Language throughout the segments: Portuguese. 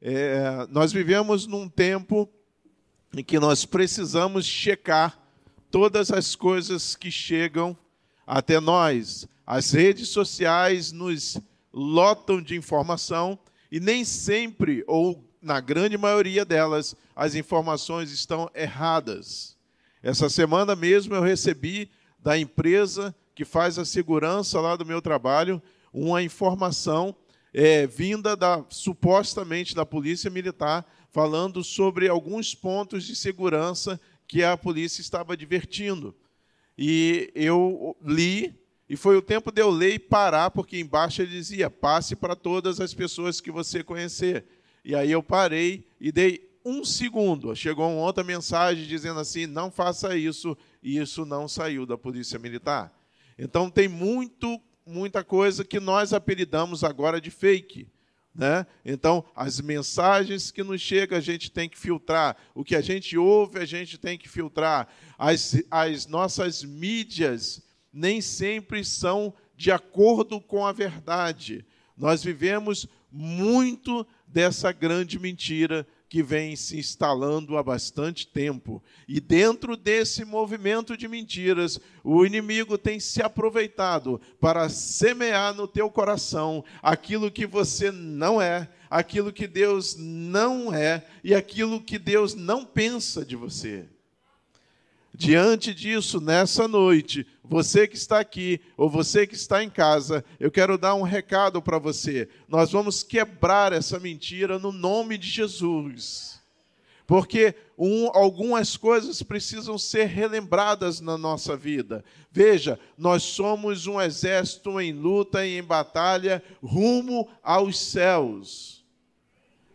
É, nós vivemos num tempo em que nós precisamos checar todas as coisas que chegam até nós. As redes sociais nos lotam de informação e nem sempre, ou na grande maioria delas, as informações estão erradas. Essa semana mesmo eu recebi da empresa que faz a segurança lá do meu trabalho uma informação é, vinda da supostamente da polícia militar falando sobre alguns pontos de segurança que a polícia estava advertindo. E eu li, e foi o tempo de eu ler e parar, porque embaixo ele dizia: passe para todas as pessoas que você conhecer. E aí eu parei e dei um segundo. Chegou uma outra mensagem dizendo assim: não faça isso, e isso não saiu da Polícia Militar. Então tem muito, muita coisa que nós apelidamos agora de fake. Né? Então, as mensagens que nos chegam, a gente tem que filtrar. O que a gente ouve, a gente tem que filtrar. As, as nossas mídias nem sempre são de acordo com a verdade. Nós vivemos muito dessa grande mentira que vem se instalando há bastante tempo. E dentro desse movimento de mentiras, o inimigo tem se aproveitado para semear no teu coração aquilo que você não é, aquilo que Deus não é e aquilo que Deus não pensa de você. Diante disso, nessa noite, você que está aqui ou você que está em casa, eu quero dar um recado para você. Nós vamos quebrar essa mentira no nome de Jesus. Porque um, algumas coisas precisam ser relembradas na nossa vida. Veja, nós somos um exército em luta e em batalha rumo aos céus.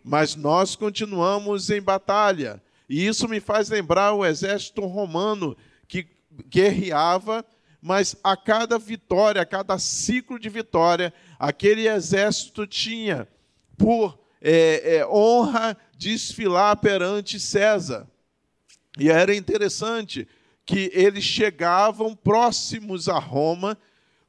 Mas nós continuamos em batalha e isso me faz lembrar o exército romano que guerreava, mas a cada vitória, a cada ciclo de vitória, aquele exército tinha por é, é, honra desfilar perante César. E era interessante que eles chegavam próximos a Roma,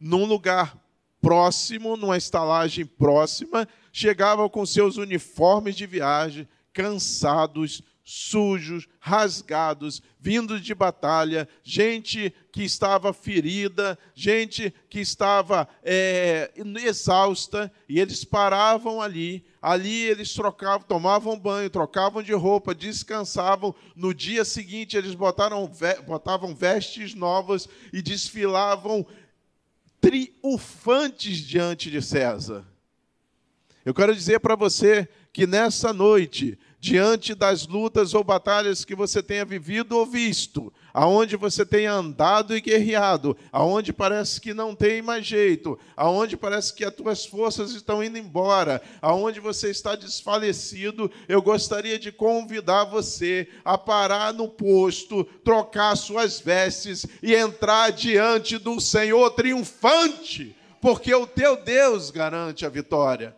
num lugar próximo, numa estalagem próxima, chegavam com seus uniformes de viagem, cansados, sujos, rasgados, vindos de batalha, gente que estava ferida, gente que estava é, exausta, e eles paravam ali. Ali eles trocavam, tomavam banho, trocavam de roupa, descansavam. No dia seguinte eles botaram, botavam vestes novas e desfilavam triunfantes diante de César. Eu quero dizer para você que nessa noite diante das lutas ou batalhas que você tenha vivido ou visto, aonde você tenha andado e guerreado, aonde parece que não tem mais jeito, aonde parece que as tuas forças estão indo embora, aonde você está desfalecido, eu gostaria de convidar você a parar no posto, trocar suas vestes e entrar diante do Senhor triunfante, porque o teu Deus garante a vitória.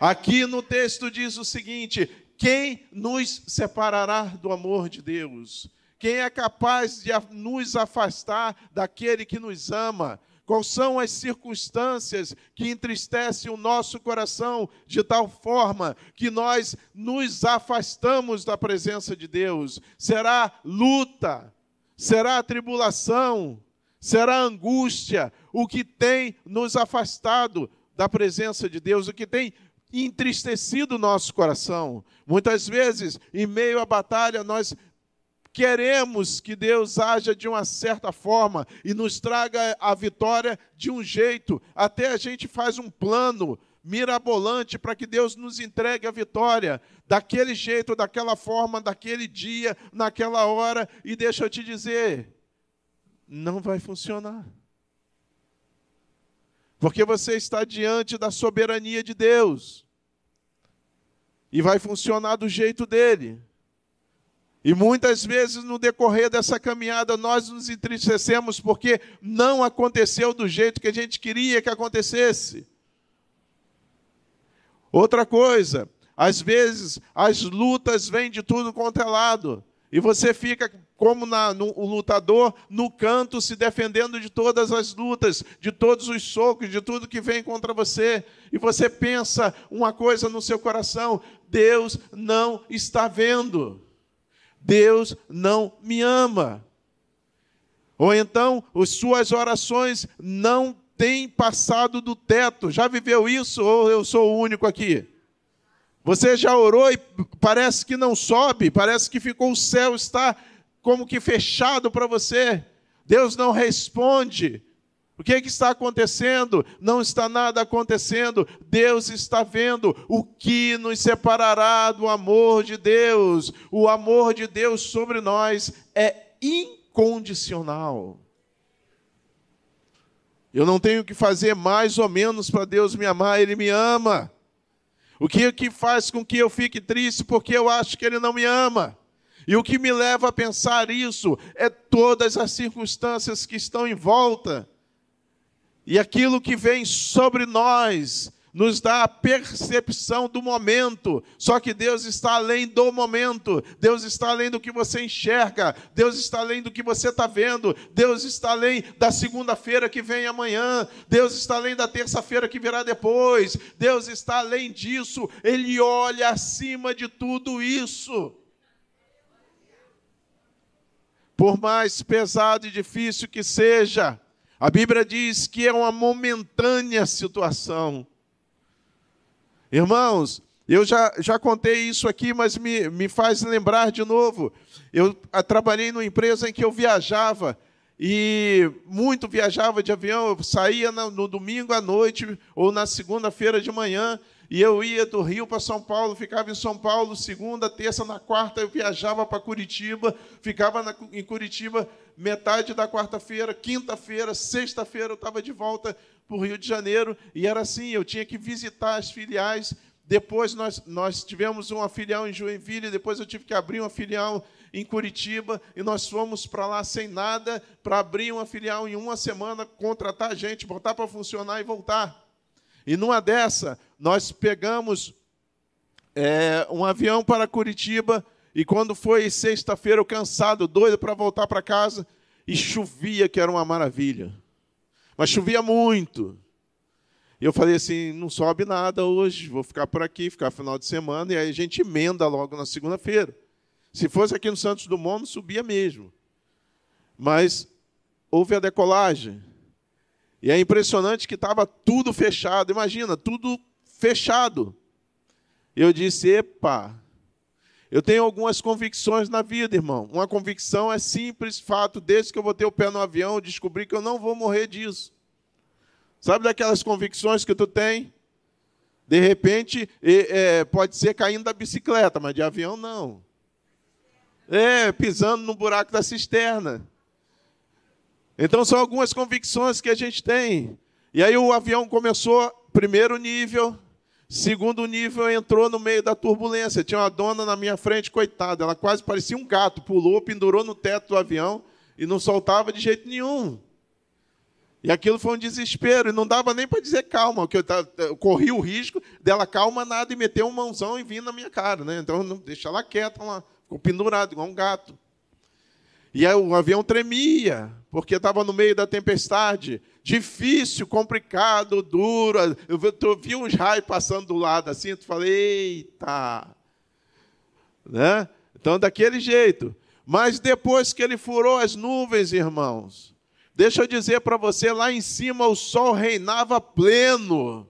Aqui no texto diz o seguinte: quem nos separará do amor de Deus? Quem é capaz de nos afastar daquele que nos ama? Quais são as circunstâncias que entristecem o nosso coração de tal forma que nós nos afastamos da presença de Deus? Será luta? Será tribulação? Será angústia? O que tem nos afastado da presença de Deus? O que tem entristecido o nosso coração. Muitas vezes, em meio à batalha, nós queremos que Deus haja de uma certa forma e nos traga a vitória de um jeito. Até a gente faz um plano mirabolante para que Deus nos entregue a vitória daquele jeito, daquela forma, daquele dia, naquela hora. E deixa eu te dizer, não vai funcionar. Porque você está diante da soberania de Deus. E vai funcionar do jeito dele. E muitas vezes no decorrer dessa caminhada nós nos entristecemos porque não aconteceu do jeito que a gente queria que acontecesse. Outra coisa, às vezes as lutas vêm de tudo quanto é lado. E você fica como na, no, o lutador no canto, se defendendo de todas as lutas, de todos os socos, de tudo que vem contra você. E você pensa uma coisa no seu coração: Deus não está vendo. Deus não me ama. Ou então, as suas orações não têm passado do teto. Já viveu isso ou eu sou o único aqui? Você já orou e parece que não sobe, parece que ficou o céu está como que fechado para você. Deus não responde. O que, é que está acontecendo? Não está nada acontecendo. Deus está vendo o que nos separará do amor de Deus. O amor de Deus sobre nós é incondicional. Eu não tenho que fazer mais ou menos para Deus me amar, Ele me ama. O que, que faz com que eu fique triste porque eu acho que Ele não me ama? E o que me leva a pensar isso é todas as circunstâncias que estão em volta e aquilo que vem sobre nós nos dá a percepção do momento. Só que Deus está além do momento. Deus está além do que você enxerga. Deus está além do que você está vendo. Deus está além da segunda-feira que vem amanhã. Deus está além da terça-feira que virá depois. Deus está além disso. Ele olha acima de tudo isso. Por mais pesado e difícil que seja, a Bíblia diz que é uma momentânea situação. Irmãos, eu já, já contei isso aqui, mas me, me faz lembrar de novo. Eu a, trabalhei numa empresa em que eu viajava, e muito viajava de avião. Eu saía no, no domingo à noite ou na segunda-feira de manhã, e eu ia do Rio para São Paulo, ficava em São Paulo, segunda, terça, na quarta eu viajava para Curitiba, ficava na, em Curitiba metade da quarta-feira, quinta-feira, sexta-feira eu estava de volta para o Rio de Janeiro, e era assim, eu tinha que visitar as filiais. Depois nós, nós tivemos uma filial em Joinville, depois eu tive que abrir uma filial em Curitiba, e nós fomos para lá sem nada, para abrir uma filial em uma semana, contratar gente, botar para funcionar e voltar. E numa dessa, nós pegamos é, um avião para Curitiba e quando foi sexta-feira, eu cansado, doido para voltar para casa, e chovia, que era uma maravilha. Mas chovia muito. E eu falei assim: não sobe nada hoje, vou ficar por aqui, ficar final de semana, e aí a gente emenda logo na segunda-feira. Se fosse aqui no Santos Dumont, não subia mesmo. Mas houve a decolagem. E é impressionante que estava tudo fechado. Imagina, tudo fechado. Eu disse: epa. Eu tenho algumas convicções na vida, irmão. Uma convicção é simples fato, desde que eu botei o pé no avião, descobri que eu não vou morrer disso. Sabe daquelas convicções que tu tem? De repente, é, pode ser caindo da bicicleta, mas de avião não. É, pisando no buraco da cisterna. Então são algumas convicções que a gente tem. E aí o avião começou, primeiro nível, segundo nível entrou no meio da turbulência. Tinha uma dona na minha frente, coitada, ela quase parecia um gato, pulou, pendurou no teto do avião e não soltava de jeito nenhum. E aquilo foi um desespero, e não dava nem para dizer calma, porque eu, eu, corri o risco dela calma nada e meter um mãozão e vir na minha cara. Né? Então, não, deixa ela quieta lá, ficou pendurado, igual um gato. E aí, o avião tremia, porque estava no meio da tempestade. Difícil, complicado, duro. Eu, eu vi uns raios passando do lado assim, tu falei, eita. Né? Então, daquele jeito. Mas depois que ele furou as nuvens, irmãos, deixa eu dizer para você, lá em cima o sol reinava pleno.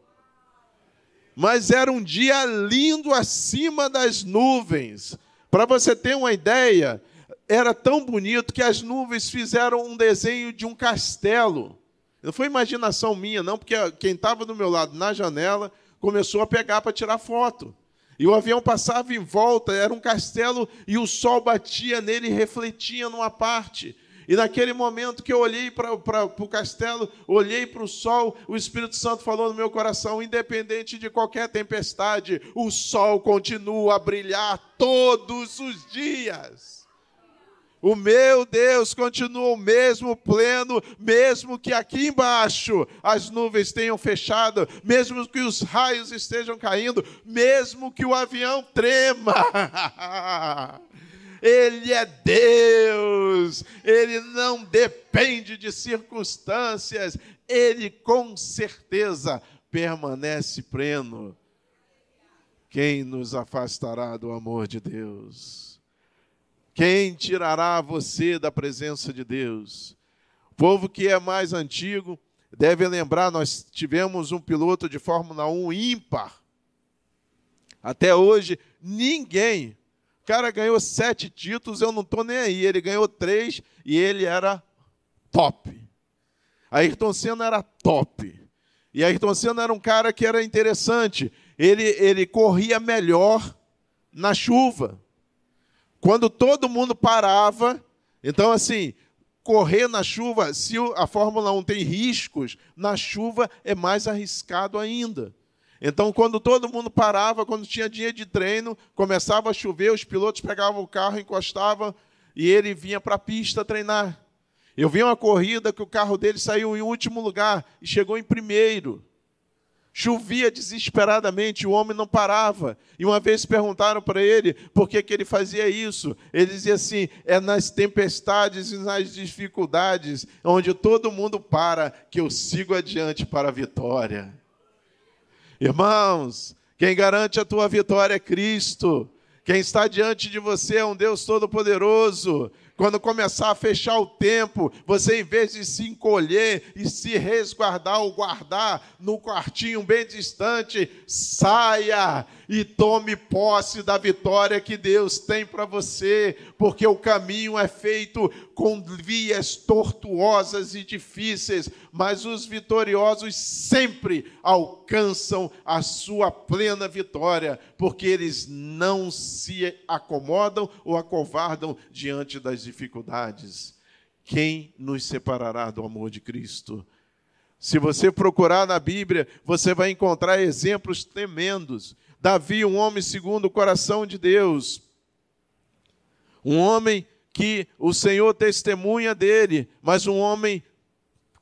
Mas era um dia lindo acima das nuvens. Para você ter uma ideia, era tão bonito que as nuvens fizeram um desenho de um castelo. Não foi imaginação minha, não, porque quem estava do meu lado na janela começou a pegar para tirar foto. E o avião passava em volta, era um castelo, e o sol batia nele e refletia numa parte. E naquele momento que eu olhei para o castelo, olhei para o sol, o Espírito Santo falou no meu coração: independente de qualquer tempestade, o sol continua a brilhar todos os dias. O meu Deus continua o mesmo pleno, mesmo que aqui embaixo as nuvens tenham fechado, mesmo que os raios estejam caindo, mesmo que o avião trema. Ele é Deus, ele não depende de circunstâncias, ele com certeza permanece pleno. Quem nos afastará do amor de Deus? Quem tirará você da presença de Deus? O povo que é mais antigo deve lembrar: nós tivemos um piloto de Fórmula 1 ímpar. Até hoje, ninguém. O cara ganhou sete títulos, eu não estou nem aí. Ele ganhou três e ele era top. Ayrton Senna era top. E Ayrton Senna era um cara que era interessante. Ele, ele corria melhor na chuva. Quando todo mundo parava, então assim, correr na chuva, se a Fórmula 1 tem riscos, na chuva é mais arriscado ainda. Então, quando todo mundo parava, quando tinha dia de treino, começava a chover, os pilotos pegavam o carro, encostavam e ele vinha para a pista treinar. Eu vi uma corrida que o carro dele saiu em último lugar e chegou em primeiro. Chovia desesperadamente, o homem não parava. E uma vez perguntaram para ele por que, que ele fazia isso. Ele dizia assim: é nas tempestades e nas dificuldades, onde todo mundo para, que eu sigo adiante para a vitória. Irmãos, quem garante a tua vitória é Cristo. Quem está diante de você é um Deus Todo-Poderoso. Quando começar a fechar o tempo, você, em vez de se encolher e se resguardar ou guardar no quartinho bem distante, saia e tome posse da vitória que Deus tem para você, porque o caminho é feito com vias tortuosas e difíceis, mas os vitoriosos sempre alcançam a sua plena vitória, porque eles não se acomodam ou acovardam diante das dificuldades. Quem nos separará do amor de Cristo? Se você procurar na Bíblia, você vai encontrar exemplos tremendos. Davi, um homem segundo o coração de Deus, um homem que o Senhor testemunha dele, mas um homem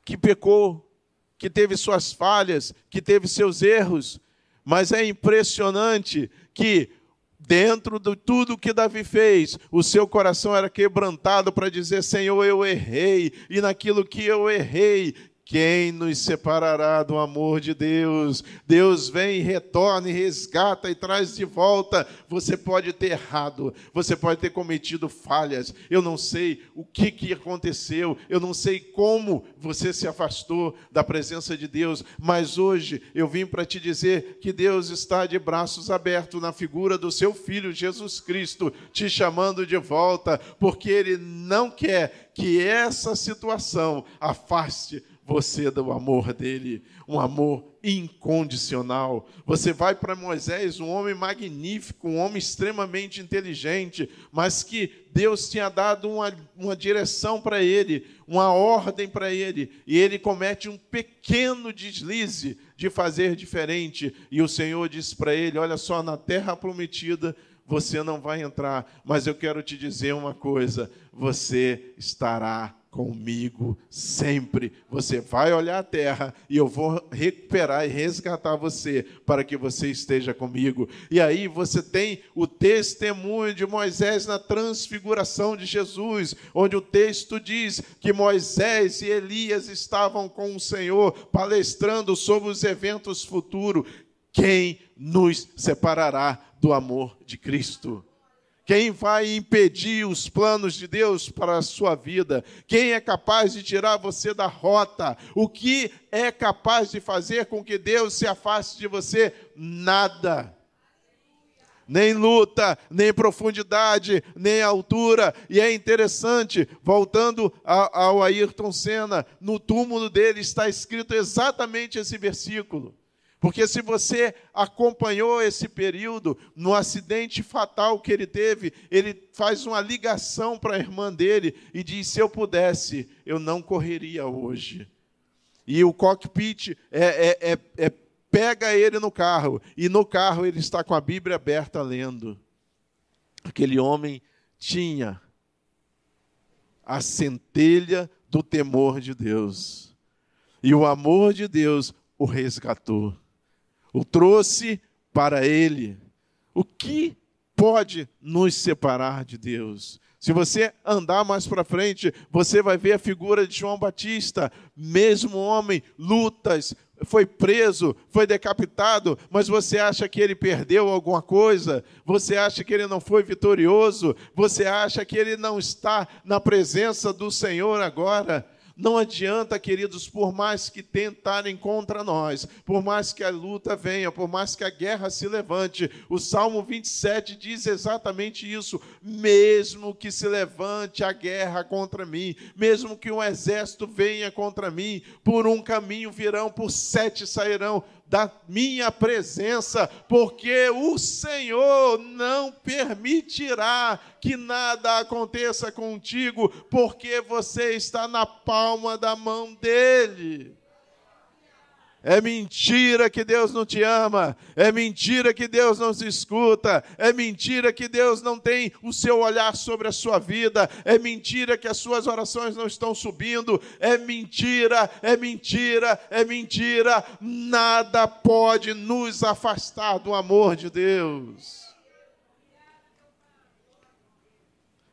que pecou, que teve suas falhas, que teve seus erros. Mas é impressionante que dentro de tudo que Davi fez, o seu coração era quebrantado para dizer: Senhor, eu errei, e naquilo que eu errei, quem nos separará do amor de Deus? Deus vem, retorna e resgata e traz de volta. Você pode ter errado, você pode ter cometido falhas. Eu não sei o que, que aconteceu, eu não sei como você se afastou da presença de Deus, mas hoje eu vim para te dizer que Deus está de braços abertos na figura do seu filho Jesus Cristo, te chamando de volta, porque Ele não quer que essa situação afaste você do amor dele, um amor incondicional. Você vai para Moisés, um homem magnífico, um homem extremamente inteligente, mas que Deus tinha dado uma, uma direção para ele, uma ordem para ele, e ele comete um pequeno deslize de fazer diferente, e o Senhor diz para ele: Olha só, na terra prometida você não vai entrar, mas eu quero te dizer uma coisa: você estará comigo sempre. Você vai olhar a terra e eu vou recuperar e resgatar você para que você esteja comigo. E aí você tem o testemunho de Moisés na transfiguração de Jesus, onde o texto diz que Moisés e Elias estavam com o Senhor palestrando sobre os eventos futuros. Quem nos separará do amor de Cristo? Quem vai impedir os planos de Deus para a sua vida? Quem é capaz de tirar você da rota? O que é capaz de fazer com que Deus se afaste de você? Nada. Nem luta, nem profundidade, nem altura. E é interessante, voltando ao Ayrton Senna, no túmulo dele está escrito exatamente esse versículo. Porque se você acompanhou esse período, no acidente fatal que ele teve, ele faz uma ligação para a irmã dele e diz: se eu pudesse, eu não correria hoje. E o cockpit é, é, é, é pega ele no carro, e no carro ele está com a Bíblia aberta lendo. Aquele homem tinha a centelha do temor de Deus. E o amor de Deus o resgatou o trouxe para ele. O que pode nos separar de Deus. Se você andar mais para frente, você vai ver a figura de João Batista, mesmo homem, lutas, foi preso, foi decapitado, mas você acha que ele perdeu alguma coisa? Você acha que ele não foi vitorioso? Você acha que ele não está na presença do Senhor agora? Não adianta, queridos, por mais que tentarem contra nós, por mais que a luta venha, por mais que a guerra se levante, o Salmo 27 diz exatamente isso: mesmo que se levante a guerra contra mim, mesmo que um exército venha contra mim, por um caminho virão, por sete sairão, da minha presença, porque o Senhor não permitirá que nada aconteça contigo, porque você está na palma da mão dele. É mentira que Deus não te ama, é mentira que Deus não se escuta, é mentira que Deus não tem o seu olhar sobre a sua vida, é mentira que as suas orações não estão subindo, é mentira, é mentira, é mentira. Nada pode nos afastar do amor de Deus.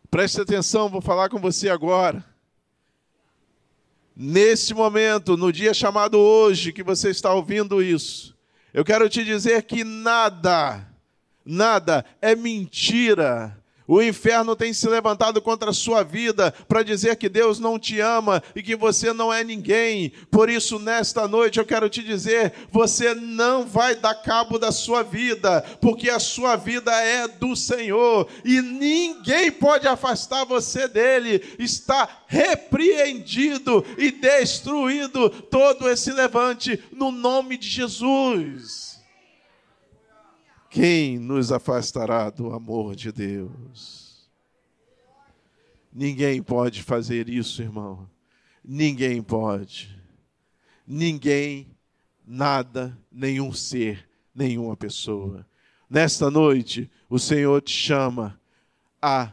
Preste atenção, vou falar com você agora. Nesse momento, no dia chamado hoje, que você está ouvindo isso, eu quero te dizer que nada, nada é mentira o inferno tem se levantado contra a sua vida para dizer que Deus não te ama e que você não é ninguém. Por isso, nesta noite, eu quero te dizer: você não vai dar cabo da sua vida, porque a sua vida é do Senhor e ninguém pode afastar você dele. Está repreendido e destruído todo esse levante no nome de Jesus. Quem nos afastará do amor de Deus? Ninguém pode fazer isso, irmão. Ninguém pode. Ninguém, nada, nenhum ser, nenhuma pessoa. Nesta noite, o Senhor te chama a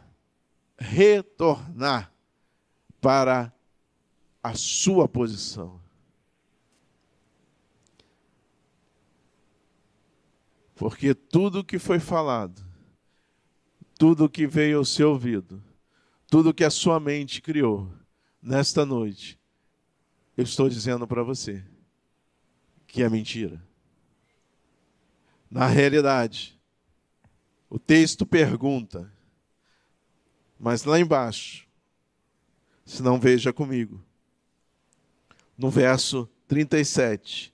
retornar para a sua posição. Porque tudo que foi falado, tudo que veio ao seu ouvido, tudo que a sua mente criou, nesta noite, eu estou dizendo para você que é mentira. Na realidade, o texto pergunta, mas lá embaixo, se não veja comigo, no verso 37,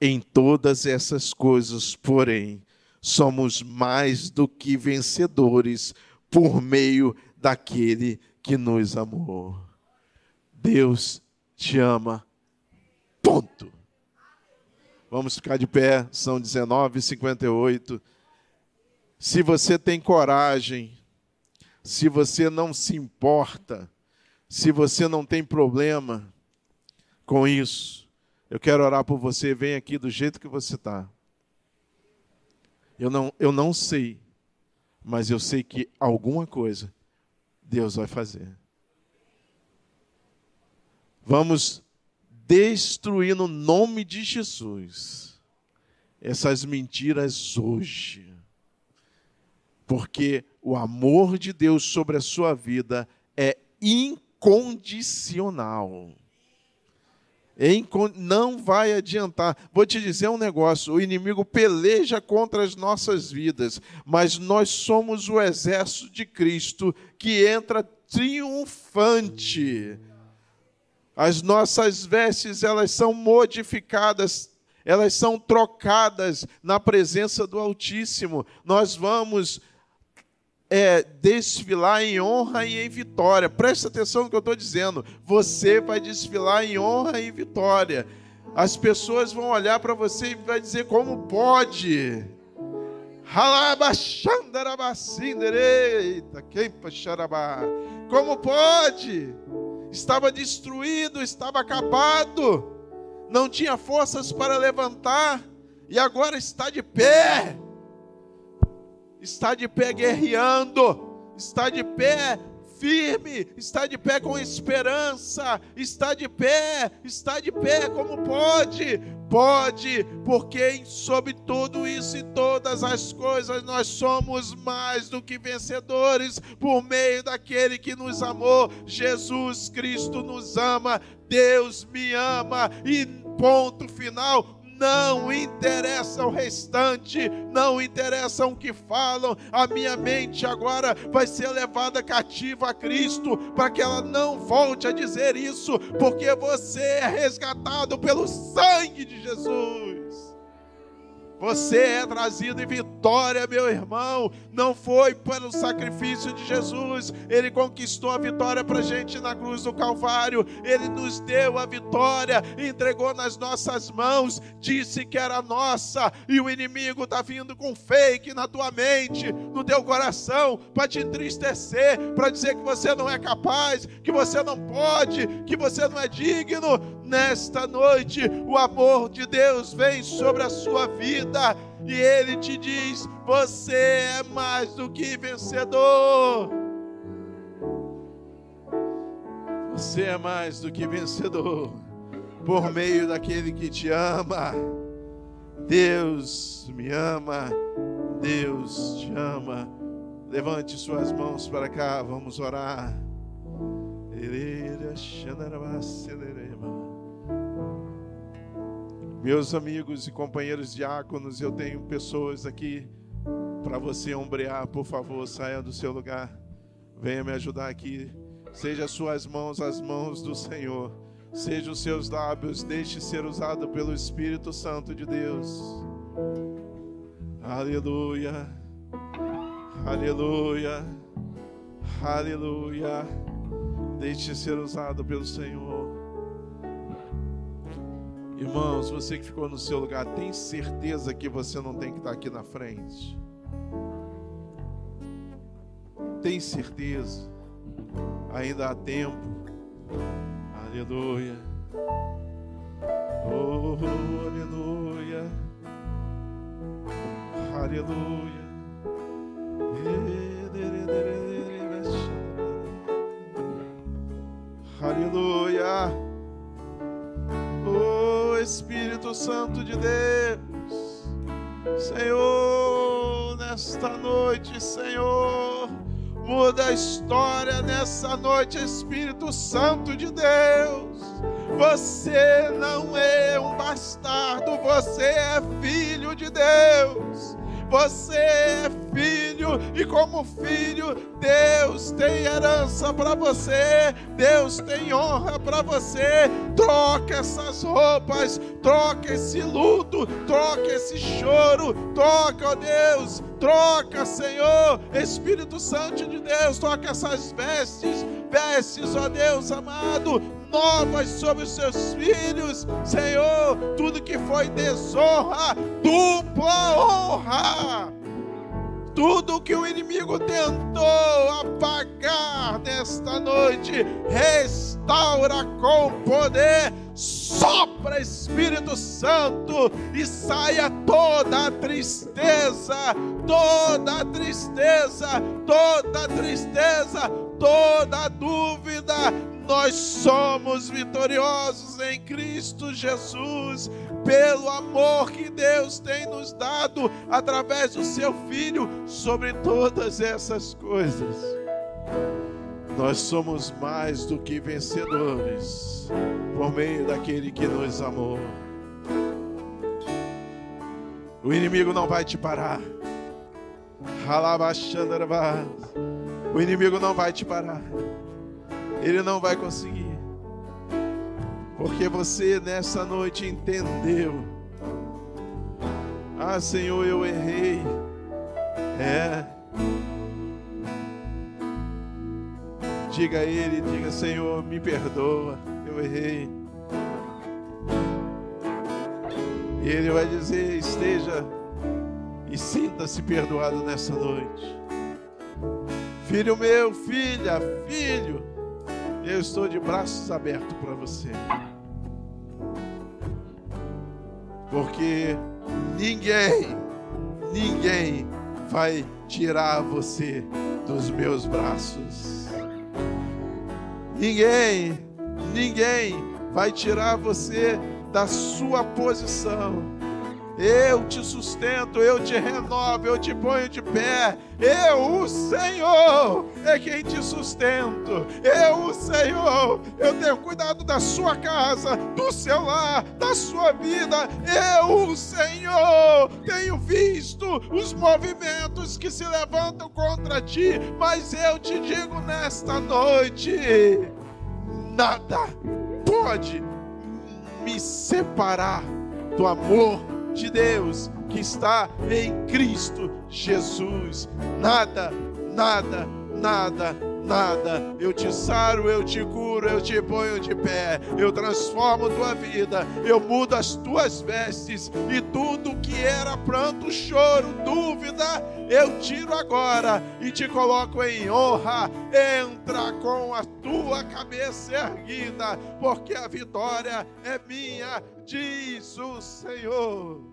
em todas essas coisas, porém, somos mais do que vencedores por meio daquele que nos amou. Deus te ama. Ponto. Vamos ficar de pé, são 19h58. Se você tem coragem, se você não se importa, se você não tem problema com isso, eu quero orar por você, vem aqui do jeito que você está. Eu não, eu não sei, mas eu sei que alguma coisa Deus vai fazer. Vamos destruir no nome de Jesus essas mentiras hoje. Porque o amor de Deus sobre a sua vida é incondicional não vai adiantar. Vou te dizer um negócio: o inimigo peleja contra as nossas vidas, mas nós somos o exército de Cristo que entra triunfante. As nossas vestes, elas são modificadas, elas são trocadas na presença do Altíssimo. Nós vamos é, desfilar em honra e em vitória. Presta atenção no que eu estou dizendo. Você vai desfilar em honra e vitória. As pessoas vão olhar para você e vai dizer como pode. Como pode? Estava destruído, estava acabado, não tinha forças para levantar e agora está de pé está de pé guerreando, está de pé firme, está de pé com esperança, está de pé, está de pé como pode, pode, porque sobre tudo isso e todas as coisas nós somos mais do que vencedores por meio daquele que nos amou. Jesus Cristo nos ama, Deus me ama. E ponto final não interessa o restante, não interessa o que falam, a minha mente agora vai ser levada cativa a Cristo, para que ela não volte a dizer isso, porque você é resgatado pelo sangue de Jesus. Você é trazido em vitória, meu irmão. Não foi pelo sacrifício de Jesus. Ele conquistou a vitória para a gente na cruz do Calvário. Ele nos deu a vitória, entregou nas nossas mãos, disse que era nossa. E o inimigo está vindo com fake na tua mente, no teu coração, para te entristecer, para dizer que você não é capaz, que você não pode, que você não é digno nesta noite o amor de Deus vem sobre a sua vida e ele te diz: você é mais do que vencedor. Você é mais do que vencedor por meio daquele que te ama. Deus me ama, Deus te ama. Levante suas mãos para cá, vamos orar. Meus amigos e companheiros diáconos, eu tenho pessoas aqui para você ombrear, por favor, saia do seu lugar. Venha me ajudar aqui. Seja as suas mãos as mãos do Senhor. Seja os seus lábios, deixe ser usado pelo Espírito Santo de Deus. Aleluia. Aleluia. Aleluia. Deixe ser usado pelo Senhor. Irmãos, você que ficou no seu lugar, tem certeza que você não tem que estar aqui na frente? Tem certeza? Ainda há tempo. Aleluia. Oh, aleluia. Aleluia. Aleluia. Espírito Santo de Deus. Senhor, nesta noite, Senhor, muda a história nessa noite, Espírito Santo de Deus. Você não é um bastardo, você é filho de Deus. Você é filho e como filho, Deus tem herança para você, Deus tem honra para você. Troca essas roupas, troca esse luto, troca esse choro, troca, ó Deus, troca, Senhor, Espírito Santo de Deus, troca essas vestes, vestes, ó Deus amado, novas sobre os seus filhos, Senhor. Tudo que foi desonra, dupla honra. Tudo que o inimigo tentou apagar nesta noite, restaura com poder, sopra Espírito Santo e saia toda a tristeza, toda a tristeza, toda a tristeza, toda a dúvida, nós somos vitoriosos em Cristo Jesus, pelo amor que Deus tem nos dado através do seu Filho sobre todas essas coisas. Nós somos mais do que vencedores por meio daquele que nos amou. O inimigo não vai te parar. O inimigo não vai te parar. Ele não vai conseguir. Porque você nessa noite entendeu. Ah, Senhor, eu errei. É. Diga a Ele, diga, Senhor, me perdoa, eu errei. E Ele vai dizer: esteja e sinta-se perdoado nessa noite. Filho meu, filha, filho, eu estou de braços abertos para você. Porque ninguém, ninguém vai tirar você dos meus braços. Ninguém, ninguém vai tirar você da sua posição. Eu te sustento, eu te renovo, eu te ponho de pé. Eu, o Senhor, é quem te sustento. Eu, o Senhor, eu tenho cuidado da sua casa, do seu lar, da sua vida. Eu, o Senhor, tenho visto os movimentos que se levantam contra ti, mas eu te digo nesta noite: nada pode me separar do amor de Deus que está em Cristo Jesus. Nada, nada, nada, nada. Eu te saro, eu te curo, eu te ponho de pé, eu transformo tua vida, eu mudo as tuas vestes e tudo que era pranto, choro, dúvida, eu tiro agora e te coloco em honra. Entra com a tua cabeça erguida, porque a vitória é minha, diz o Senhor.